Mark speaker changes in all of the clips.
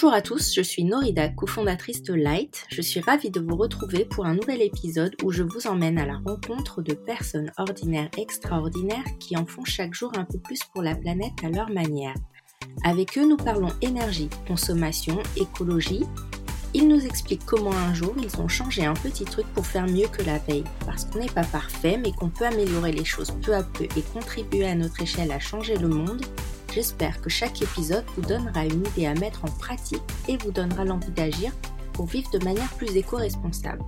Speaker 1: Bonjour à tous, je suis Norida, cofondatrice de Light. Je suis ravie de vous retrouver pour un nouvel épisode où je vous emmène à la rencontre de personnes ordinaires extraordinaires qui en font chaque jour un peu plus pour la planète à leur manière. Avec eux, nous parlons énergie, consommation, écologie. Ils nous expliquent comment un jour ils ont changé un petit truc pour faire mieux que la veille, parce qu'on n'est pas parfait, mais qu'on peut améliorer les choses peu à peu et contribuer à notre échelle à changer le monde. J'espère que chaque épisode vous donnera une idée à mettre en pratique et vous donnera l'envie d'agir pour vivre de manière plus éco-responsable.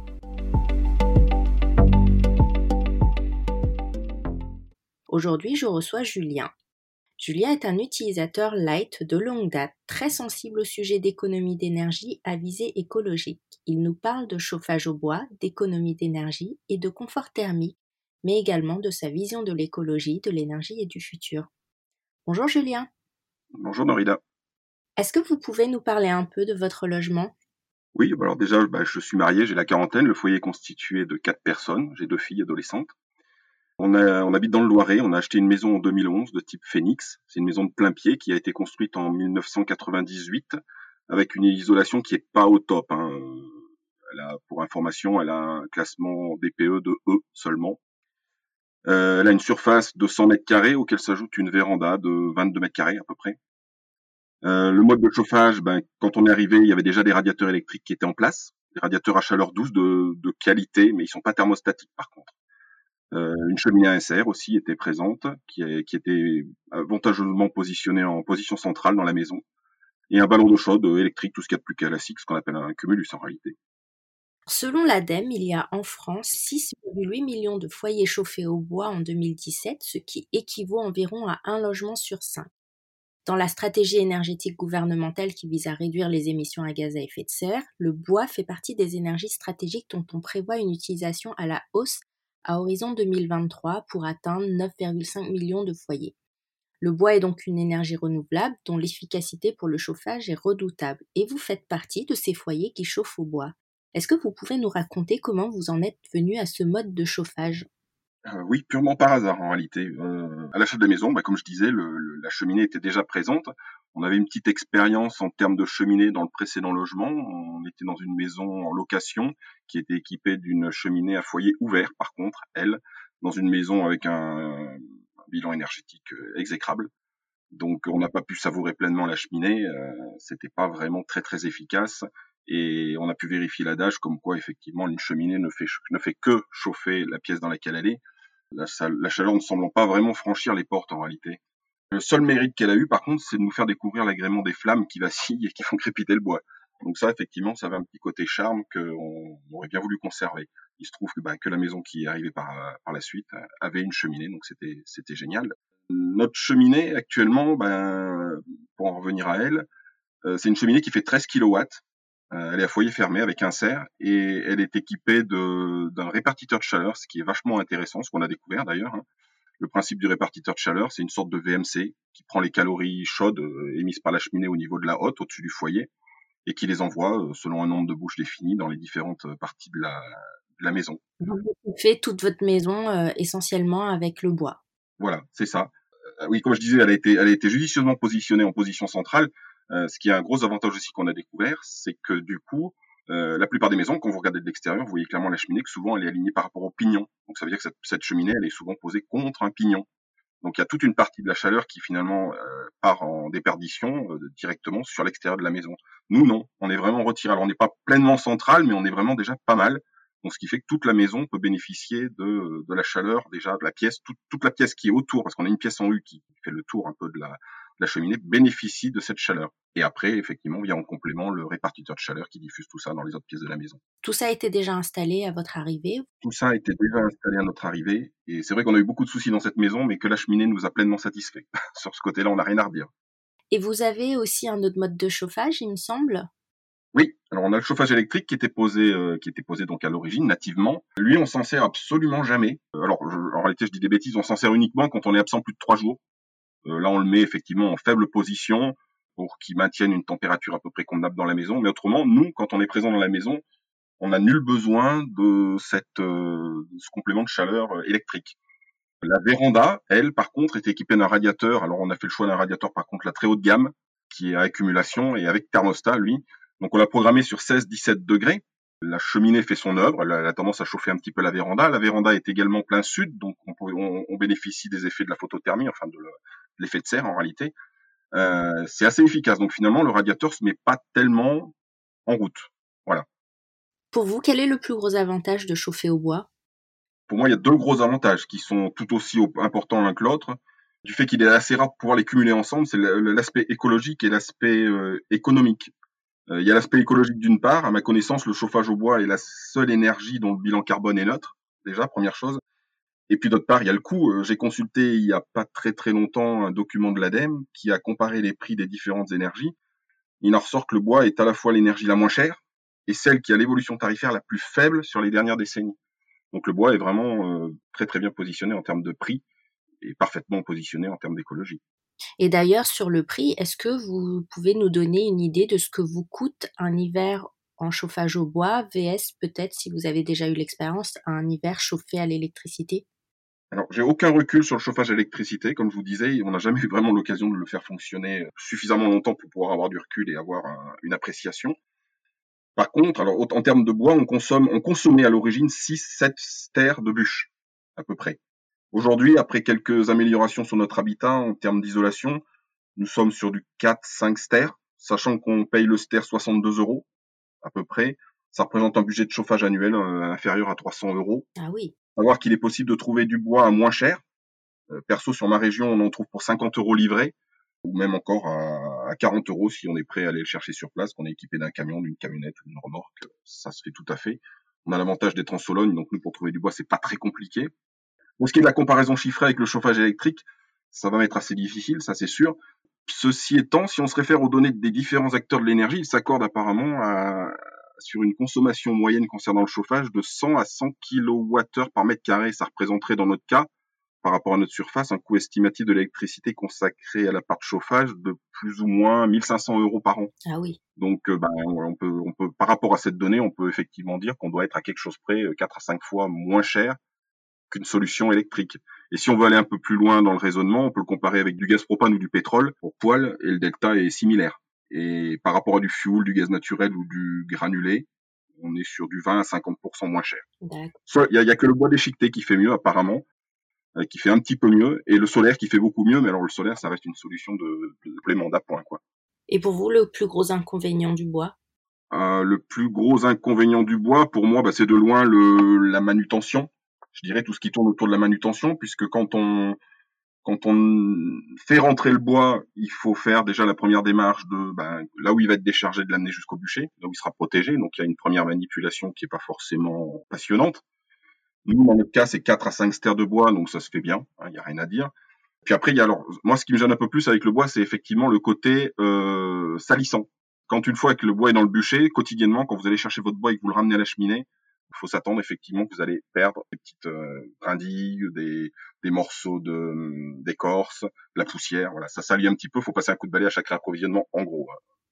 Speaker 1: Aujourd'hui, je reçois Julien. Julien est un utilisateur light de longue date, très sensible au sujet d'économie d'énergie à visée écologique. Il nous parle de chauffage au bois, d'économie d'énergie et de confort thermique, mais également de sa vision de l'écologie, de l'énergie et du futur. Bonjour Julien.
Speaker 2: Bonjour Norida.
Speaker 1: Est-ce que vous pouvez nous parler un peu de votre logement?
Speaker 2: Oui, alors déjà, bah, je suis marié, j'ai la quarantaine, le foyer est constitué de quatre personnes, j'ai deux filles adolescentes. On, habite dans le Loiret, on a acheté une maison en 2011 de type Phoenix. C'est une maison de plein pied qui a été construite en 1998 avec une isolation qui est pas au top. Hein. Elle a, pour information, elle a un classement DPE de E seulement. Euh, elle a une surface de 100 mètres carrés auquel s'ajoute une véranda de 22 mètres carrés à peu près. Euh, le mode de chauffage, ben, quand on est arrivé, il y avait déjà des radiateurs électriques qui étaient en place, des radiateurs à chaleur douce de, qualité, mais ils sont pas thermostatiques par contre. Euh, une cheminée à SR aussi était présente, qui, qui, était avantageusement positionnée en position centrale dans la maison, et un ballon d'eau chaude électrique, tout ce qu'il y a de plus classique, ce qu'on appelle un cumulus en réalité.
Speaker 1: Selon l'ADEME, il y a en France 6,8 millions de foyers chauffés au bois en 2017, ce qui équivaut environ à un logement sur cinq. Dans la stratégie énergétique gouvernementale qui vise à réduire les émissions à gaz à effet de serre, le bois fait partie des énergies stratégiques dont on prévoit une utilisation à la hausse à horizon 2023 pour atteindre 9,5 millions de foyers. Le bois est donc une énergie renouvelable dont l'efficacité pour le chauffage est redoutable et vous faites partie de ces foyers qui chauffent au bois. Est-ce que vous pouvez nous raconter comment vous en êtes venu à ce mode de chauffage?
Speaker 2: Euh, oui, purement par hasard en réalité. Euh, à l'achat de la maison, bah, comme je disais, la cheminée était déjà présente. On avait une petite expérience en termes de cheminée dans le précédent logement. On était dans une maison en location qui était équipée d'une cheminée à foyer ouvert, par contre, elle, dans une maison avec un, bilan énergétique euh, exécrable. Donc on n'a pas pu savourer pleinement la cheminée. C'était pas vraiment très très efficace. Et on a pu vérifier l'adage comme quoi effectivement une cheminée ne fait, ne fait que chauffer la pièce dans laquelle elle est. La, la chaleur ne semblant pas vraiment franchir les portes en réalité. Le seul mérite qu'elle a eu par contre, c'est de nous faire découvrir l'agrément des flammes qui vacillent et qui font crépiter le bois. Donc ça, effectivement, ça avait un petit côté charme qu'on aurait bien voulu conserver. Il se trouve que, bah, que la maison qui est arrivée par, par la suite avait une cheminée, donc c'était c'était génial. Notre cheminée actuellement, ben, pour en revenir à elle, euh, c'est une cheminée qui fait 13 kilowatts. Euh, elle est à foyer fermé avec un serre et elle est équipée d'un répartiteur de chaleur, ce qui est vachement intéressant, ce qu'on a découvert d'ailleurs. Hein. Le principe du répartiteur de chaleur, c'est une sorte de VMC qui prend les calories chaudes euh, émises par la cheminée au niveau de la hotte, au-dessus du foyer, et qui les envoie euh, selon un nombre de bouches défini dans les différentes parties de la, de la maison.
Speaker 1: Vous faites toute votre maison essentiellement avec le bois.
Speaker 2: Voilà, c'est ça. oui, comme je disais, elle a été, elle a été judicieusement positionnée en position centrale ce qui est un gros avantage aussi qu'on a découvert, c'est que du coup, euh, la plupart des maisons, quand vous regardez de l'extérieur, vous voyez clairement la cheminée que souvent elle est alignée par rapport au pignon. Donc ça veut dire que cette, cheminée, elle est souvent posée contre un pignon. Donc il y a toute une partie de la chaleur qui finalement euh, part en déperdition directement sur l'extérieur de la maison. Nous non, on est vraiment retiré. Alors on n'est pas pleinement central, mais on est vraiment déjà pas mal. Donc ce qui fait que toute la maison peut bénéficier de, de la chaleur déjà de la pièce, toute la pièce qui est autour, parce qu'on a une pièce en U qui fait le tour un peu de la, la cheminée bénéficie de cette chaleur. Et après, effectivement, vient en complément le répartiteur de chaleur qui diffuse tout ça dans les autres pièces de la maison.
Speaker 1: Tout ça a été déjà installé à votre arrivée
Speaker 2: Tout ça a été déjà installé à notre arrivée. Et c'est vrai qu'on a eu beaucoup de soucis dans cette maison, mais que la cheminée nous a pleinement satisfait. Sur ce côté-là, on n'a rien à redire.
Speaker 1: Et vous avez aussi un autre mode de chauffage, il me semble?
Speaker 2: Oui, alors on a le chauffage électrique qui était posé, euh, qui était posé donc à l'origine nativement. Lui, on s'en sert absolument jamais. Alors en réalité, je dis des bêtises, on s'en sert uniquement quand on est absent plus de trois jours. Euh, là, on le met effectivement en faible position pour qu'il maintienne une température à peu près convenable dans la maison. Mais autrement, nous, quand on est présent dans la maison, on n'a nul besoin de, cette, euh, ce complément de chaleur euh, électrique. La véranda, elle, par contre, est équipée d'un radiateur. Alors, on a fait le choix d'un radiateur, par contre, la très haute gamme, qui est à accumulation et avec thermostat, lui. Donc on l'a programmé sur 16-17 degrés. La cheminée fait son œuvre, elle a, tendance à chauffer un petit peu la véranda. La véranda est également plein sud, donc on, bénéficie des effets de la photothermie, enfin de l'effet de serre en réalité. Euh, c'est assez efficace. Donc finalement, le radiateur se met pas tellement en route. Voilà.
Speaker 1: Pour vous, quel est le plus gros avantage de chauffer au bois?
Speaker 2: Pour moi, il y a deux gros avantages qui sont tout aussi importants l'un que l'autre. Du fait qu'il est assez rare de pouvoir les cumuler ensemble, c'est l'aspect écologique et l'aspect euh, économique. Euh, il y a l'aspect écologique d'une part. À ma connaissance, le chauffage au bois est la seule énergie dont le bilan carbone est neutre. Déjà, première chose. Et puis d'autre part, il y a le coût. Euh, j'ai consulté il y a pas très très longtemps un document de l'ADEME qui a comparé les prix des différentes énergies. Il en ressort que le bois est à la fois l'énergie la moins chère et celle qui a l'évolution tarifaire la plus faible sur les dernières décennies. Donc le bois est vraiment euh, très très bien positionné en termes de prix et parfaitement positionné en termes d'écologie.
Speaker 1: Et d'ailleurs, sur le prix, est-ce que vous pouvez nous donner une idée de ce que vous coûte un hiver en chauffage au bois, VS peut-être si vous avez déjà eu l'expérience, un hiver chauffé à l'électricité?
Speaker 2: Alors, j'ai aucun recul sur le chauffage à l'électricité. Comme je vous disais, on n'a jamais eu vraiment l'occasion de le faire fonctionner suffisamment longtemps pour pouvoir avoir du recul et avoir une appréciation. Par contre, alors, en termes de bois, on consomme, on consommait à l'origine 6-7 stères de bûches, à peu près. Aujourd'hui, après quelques améliorations sur notre habitat en termes d'isolation, nous sommes sur du 4-5 stères, sachant qu'on paye le ster 62 euros, à peu près. Ça représente un budget de chauffage annuel euh, inférieur à 300 euros.
Speaker 1: Ah oui
Speaker 2: savoir qu'il est possible de trouver du bois à moins cher. Euh, perso, sur ma région, on en trouve pour 50 euros livrés, ou même encore à, 40 euros si on est prêt à aller le chercher sur place, qu'on est équipé d'un camion, d'une camionnette ou d'une remorque. Ça se fait tout à fait. On a l'avantage d'être en Sologne, donc nous, pour trouver du bois, c'est pas très compliqué. Pour ce qui est de la comparaison chiffrée avec le chauffage électrique, ça va m'être assez difficile, ça c'est sûr. Ceci étant, si on se réfère aux données des différents acteurs de l'énergie, ils s'accordent apparemment à, sur une consommation moyenne concernant le chauffage de 100 à 100 kWh par mètre carré. Ça représenterait dans notre cas, par rapport à notre surface, un coût estimatif de l'électricité consacré à la part de chauffage de plus ou moins 1500 euros par an.
Speaker 1: Ah oui.
Speaker 2: Donc, euh, ben, on peut, on peut, par rapport à cette donnée, on peut effectivement dire qu'on doit être à quelque chose près 4 euh, à 5 fois moins cher qu'une solution électrique. Et si on veut aller un peu plus loin dans le raisonnement, on peut le comparer avec du gaz propane ou du pétrole pour poêle, et le delta est similaire. Et par rapport à du fuel, du gaz naturel ou du granulé, on est sur du 20 à 50% moins cher. Il y, a, que le bois déchiqueté qui fait mieux apparemment, euh, qui fait un petit peu mieux, et le solaire qui fait beaucoup mieux. Mais alors le solaire, ça reste une solution de, de complément d'appoint, quoi.
Speaker 1: Et pour vous, le plus gros inconvénient du bois?
Speaker 2: Euh, Le plus gros inconvénient du bois, pour moi, bah, c'est de loin le, la manutention. Je dirais tout ce qui tourne autour de la manutention, puisque quand on quand on fait rentrer le bois, il faut faire déjà la première démarche de ben, là où il va être déchargé, de l'amener jusqu'au bûcher, là où il sera protégé. Donc il y a une première manipulation qui est pas forcément passionnante. Nous, dans notre cas, c'est 4 à 5 stères de bois, donc ça se fait bien, hein, il n'y a rien à dire. Puis après, il y a alors, moi, ce qui me gêne un peu plus avec le bois, c'est effectivement le côté euh, salissant. Quand une fois que le bois est dans le bûcher, quotidiennement, quand vous allez chercher votre bois et que vous le ramenez à la cheminée, il faut s'attendre effectivement que vous allez perdre des petites euh, brindilles, des, des morceaux de hum, d'écorce, de la poussière. Voilà, ça salit un petit peu. Il faut passer un coup de balai à chaque réapprovisionnement, en gros.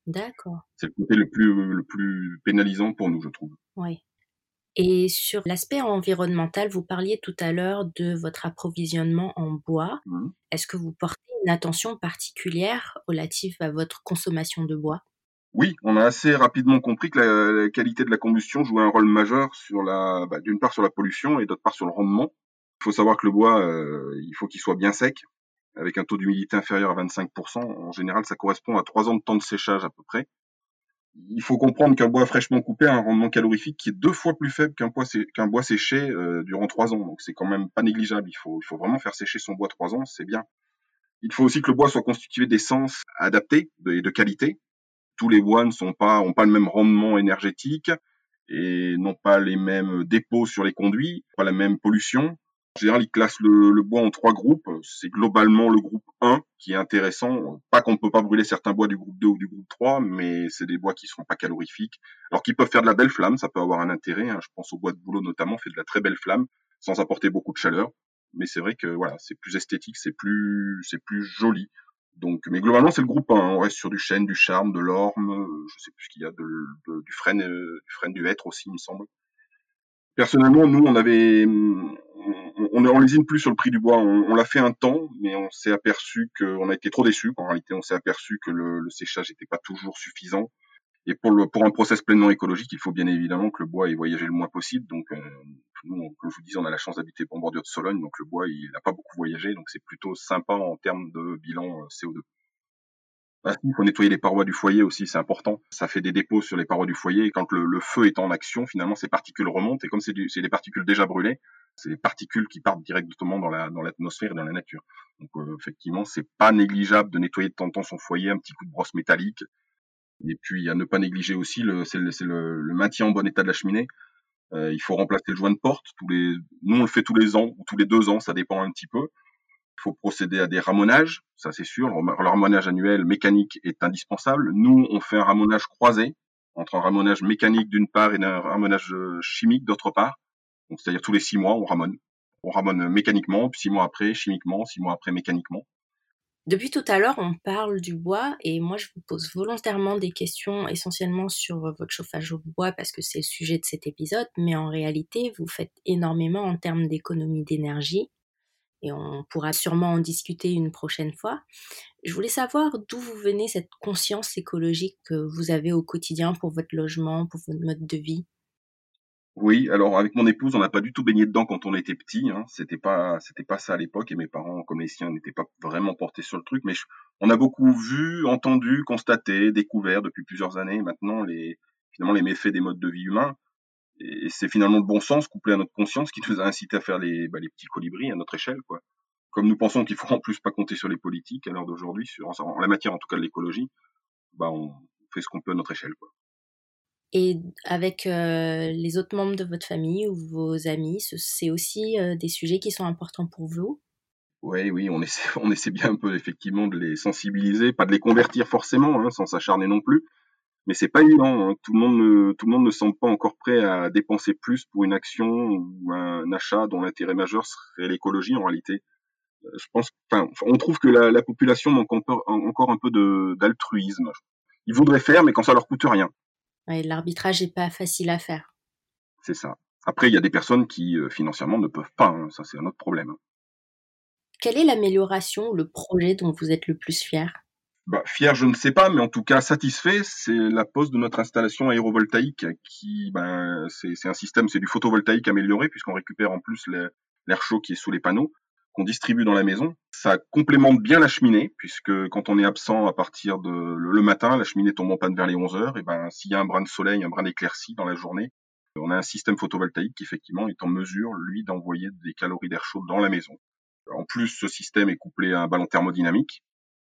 Speaker 1: D'accord.
Speaker 2: C'est le côté le plus le plus pénalisant pour nous, je trouve.
Speaker 1: Oui. Et sur l'aspect environnemental, vous parliez tout à l'heure de votre approvisionnement en bois. Mmh. Est-ce que vous portez une attention particulière relative à votre consommation de bois?
Speaker 2: Oui, on a assez rapidement compris que la, qualité de la combustion jouait un rôle majeur sur la, bah, d'une part sur la pollution et d'autre part sur le rendement. Il faut savoir que le bois, euh, il faut qu'il soit bien sec, avec un taux d'humidité inférieur à 25%. En général, ça correspond à trois ans de temps de séchage à peu près. Il faut comprendre qu'un bois fraîchement coupé a un rendement calorifique qui est deux fois plus faible qu'un bois, séché euh, durant trois ans. Donc c'est quand même pas négligeable. Il faut, il faut vraiment faire sécher son bois trois ans, c'est bien. Il faut aussi que le bois soit constitué d'essence adaptée et de qualité tous les bois ne sont pas, ont pas le même rendement énergétique et n'ont pas les mêmes dépôts sur les conduits, pas la même pollution. En général, ils classent le, bois en trois groupes. C'est globalement le groupe 1 qui est intéressant. Pas qu'on ne peut pas brûler certains bois du groupe 2 ou du groupe 3, mais c'est des bois qui sont pas calorifiques. Alors qu'ils peuvent faire de la belle flamme, ça peut avoir un intérêt. Hein. Je pense au bois de boulot notamment, fait de la très belle flamme, sans apporter beaucoup de chaleur. Mais c'est vrai que voilà, c'est plus esthétique, c'est plus, c'est plus joli. Donc, mais globalement, c'est le groupe 1. On reste sur du chêne, du charme, de l'orme, je sais plus ce qu'il y a, de, du frêne, euh, du frêne du hêtre aussi, il me semble. Personnellement, nous, on avait, on, lésine plus sur le prix du bois. On, l'a fait un temps, mais on s'est aperçu qu'on a été trop déçus. En réalité, on s'est aperçu que le, le séchage n'était pas toujours suffisant. Et pour, un process pleinement écologique, il faut bien évidemment que le bois ait voyagé le moins possible. Donc, euh, nous, comme je vous disais, on a la chance d'habiter en bordure de Sologne, donc le bois, il n'a pas beaucoup voyagé, donc c'est plutôt sympa en termes de bilan euh, CO2. Ah, il faut nettoyer les parois du foyer aussi, c'est important. Ça fait des dépôts sur les parois du foyer, et quand le, feu est en action, finalement, ces particules remontent, et comme c'est des particules déjà brûlées, c'est des particules qui partent directement dans l'atmosphère et dans la nature. Donc euh, effectivement, c'est pas négligeable de nettoyer de temps en temps son foyer, un petit coup de brosse métallique, et puis, à ne pas négliger aussi, le, c'est le, le, le, maintien en bon état de la cheminée. Euh, il faut remplacer le joint de porte. Tous les, nous, on le fait tous les ans ou tous les deux ans, ça dépend un petit peu. Il faut procéder à des ramonages, ça c'est sûr. Le ramonage annuel mécanique est indispensable. Nous, on fait un ramonage croisé entre un ramonage mécanique d'une part et un ramonage euh, chimique d'autre part. Donc, c'est-à-dire tous les six mois, on ramone. On ramone mécaniquement, puis six mois après chimiquement, six mois après mécaniquement.
Speaker 1: Depuis tout à l'heure, on parle du bois et moi je vous pose volontairement des questions essentiellement sur votre chauffage au bois parce que c'est le sujet de cet épisode, mais en réalité, vous faites énormément en termes d'économie d'énergie et on pourra sûrement en discuter une prochaine fois. Je voulais savoir d'où vous venez cette conscience écologique que vous avez au quotidien pour votre logement, pour votre mode de vie?
Speaker 2: Oui, alors avec mon épouse, on n'a pas du tout baigné dedans quand on était petit. Hein. C'était pas, c'était pas ça à l'époque, et mes parents, comme les siens, n'étaient pas vraiment portés sur le truc. Mais on a beaucoup vu, entendu, constaté, découvert depuis plusieurs années maintenant les, finalement les méfaits des modes de vie humains. Et c'est finalement le bon sens couplé à notre conscience qui nous a incité à faire les, bah, les petits colibris à notre échelle, quoi. Comme nous pensons qu'il faut en plus pas compter sur les politiques à l'heure d'aujourd'hui, sur en la matière en tout cas de l'écologie, bah on fait ce qu'on peut à notre échelle, quoi.
Speaker 1: Et avec euh, les autres membres de votre famille ou vos amis, c'est aussi euh, des sujets qui sont importants pour vous?
Speaker 2: Oui, oui, on essaie, on essaie bien un peu effectivement de les sensibiliser, pas de les convertir forcément, hein, sans s'acharner non plus. Mais c'est pas évident. Hein. Tout le monde ne, tout le monde ne semble pas encore prêt à dépenser plus pour une action ou un achat dont l'intérêt majeur serait l'écologie en réalité. Euh, je pense, enfin, on trouve que la, la population manque encore, encore un peu d'altruisme. Ils voudraient faire, mais quand ça leur coûte rien
Speaker 1: l'arbitrage n'est pas facile à faire.
Speaker 2: C'est ça. Après, il y a des personnes qui euh, financièrement ne peuvent pas. Hein. Ça, c'est un autre problème. Hein.
Speaker 1: Quelle est l'amélioration, le projet dont vous êtes le plus fier?
Speaker 2: Bah, Fier, je ne sais pas, mais en tout cas satisfait, c'est la pose de notre installation aérovoltaïque, qui, ben, c'est un système, c'est du photovoltaïque amélioré puisqu'on récupère en plus l'air chaud qui est sous les panneaux qu'on distribue dans la maison. Ça complémente bien la cheminée, puisque quand on est absent à partir de le, matin, la cheminée tombe en panne vers les 11 heures, et ben s'il y a un brin de soleil, un brin d'éclaircie dans la journée, on a un système photovoltaïque qui effectivement est en mesure, lui, d'envoyer des calories d'air chaud dans la maison. En plus, ce système est couplé à un ballon thermodynamique.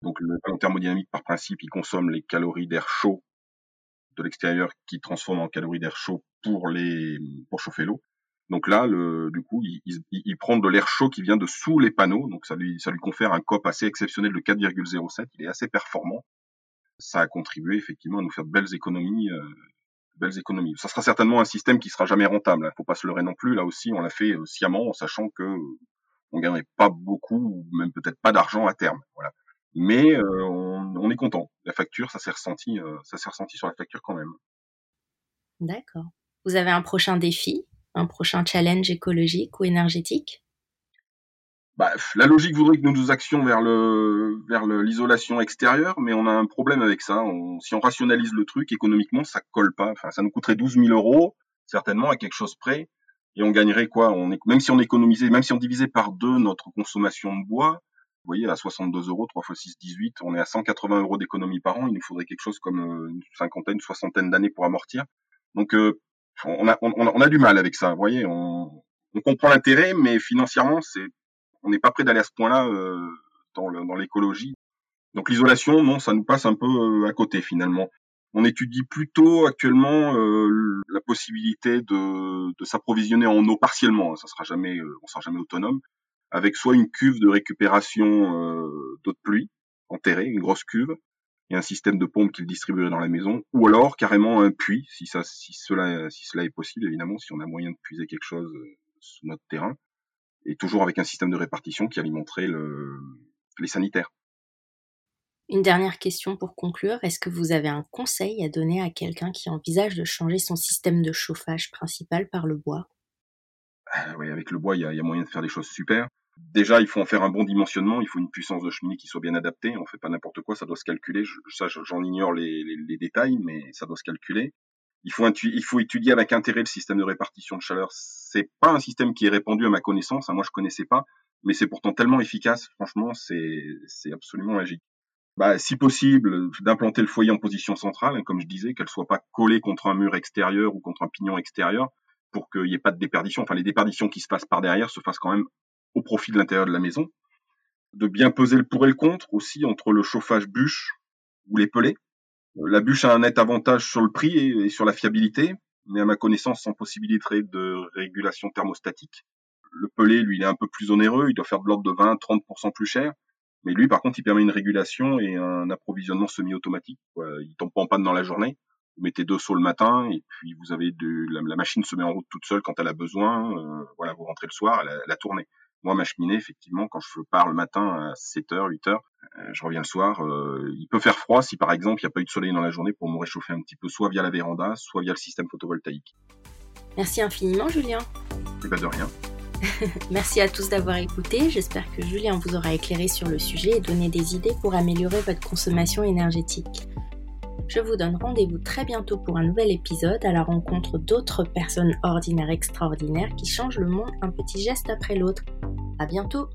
Speaker 2: Donc le ballon thermodynamique, par principe, il consomme les calories d'air chaud de l'extérieur qui transforme en calories d'air chaud pour les pour chauffer l'eau. Donc là, du coup, il, prend de l'air chaud qui vient de sous les panneaux, donc ça lui, confère un COP assez exceptionnel de 4,07. Il est assez performant. Ça a contribué effectivement à nous faire de belles économies, euh, belles économies. Ça sera certainement un système qui sera jamais rentable. Hein. Faut pas se leurrer non plus. Là aussi, on l'a fait euh, sciemment, en sachant que on gagnerait pas beaucoup, ou même peut-être pas d'argent à terme. Voilà. Mais euh, on, est content. La facture, ça s'est ressenti, euh, ça s'est ressenti sur la facture quand même.
Speaker 1: D'accord. Vous avez un prochain défi? Un prochain challenge écologique ou énergétique?
Speaker 2: Bah, la logique voudrait que nous nous actions vers le vers l'isolation extérieure, mais on a un problème avec ça. si on rationalise le truc économiquement, ça colle pas. Enfin, ça nous coûterait 12 000 euros certainement à quelque chose près, et on gagnerait quoi? On est, Même si on économisait, même si on divisait par deux notre consommation de bois, vous voyez, à 62 euros, 3 fois 6, 18, on est à 180 euros d'économie par an. Il nous faudrait quelque chose comme euh, une cinquantaine, une soixantaine d'années pour amortir. Donc euh, on a, on, a du mal avec ça. Vous voyez, on, on comprend l'intérêt, mais financièrement, c'est, on n'est pas prêt d'aller à ce point-là euh, dans, dans l'écologie. Donc l'isolation, non, ça nous passe un peu euh, à côté finalement. On étudie plutôt actuellement euh, la possibilité de, de s'approvisionner en eau partiellement. Ça sera jamais, on sera jamais autonome, avec soit une cuve de récupération d'eau de pluie enterrée, une grosse cuve, et un système de pompe qu'il distribuerait dans la maison, ou alors carrément un puits, si, ça, si, cela, si cela est possible, évidemment, si on a moyen de puiser quelque chose euh, sous notre terrain, et toujours avec un système de répartition qui alimenterait le, les sanitaires.
Speaker 1: Une dernière question pour conclure. Est-ce que vous avez un conseil à donner à quelqu'un qui envisage de changer son système de chauffage principal par le bois?
Speaker 2: Ah oui, avec le bois, il y a, moyen de faire des choses super. Déjà, il faut en faire un bon dimensionnement, il faut une puissance de cheminée qui soit bien adaptée. On fait pas n'importe quoi, ça doit se calculer. Ça, j'en ignore les, détails, mais ça doit se calculer. Il faut, il faut étudier avec intérêt le système de répartition de chaleur. C'est pas un système qui est répandu à ma connaissance. Hein, moi, je connaissais pas, mais c'est pourtant tellement efficace. Franchement, c'est, absolument magique. Bah, si possible, d'implanter le foyer en position centrale, hein, comme je disais, qu'elle soit pas collée contre un mur extérieur ou contre un pignon extérieur, pour qu'il n'y ait pas de déperdition. Enfin, les déperditions qui se passent par derrière se fassent quand même au profit de l'intérieur de la maison. De bien peser le pour et le contre aussi entre le chauffage bûche ou les pelets. La bûche a un net avantage sur le prix et, sur la fiabilité, mais à ma connaissance sans possibilité de régulation thermostatique. Le pellet, lui, il est un peu plus onéreux, il doit faire de l'ordre de 20-30% plus cher. Mais lui, par contre, il permet une régulation et un approvisionnement semi-automatique. Il tombe pas en panne dans la journée. Vous mettez deux sauts le matin et puis vous avez la, machine se met en route toute seule quand elle a besoin. Euh, voilà, vous rentrez le soir, elle elle a tourné. Moi, ma cheminée, effectivement, quand je pars le matin à 7h, 8h, euh, je reviens le soir. Euh, il peut faire froid si, par exemple, il n'y a pas eu de soleil dans la journée pour me réchauffer un petit peu, soit via la véranda, soit via le système photovoltaïque.
Speaker 1: Merci infiniment, Julien.
Speaker 2: Et pas de rien.
Speaker 1: Merci à tous d'avoir écouté. J'espère que Julien vous aura éclairé sur le sujet et donné des idées pour améliorer votre consommation énergétique. Je vous donne rendez-vous très bientôt pour un nouvel épisode à la rencontre d'autres personnes ordinaires extraordinaires qui changent le monde un petit geste après l'autre. À bientôt.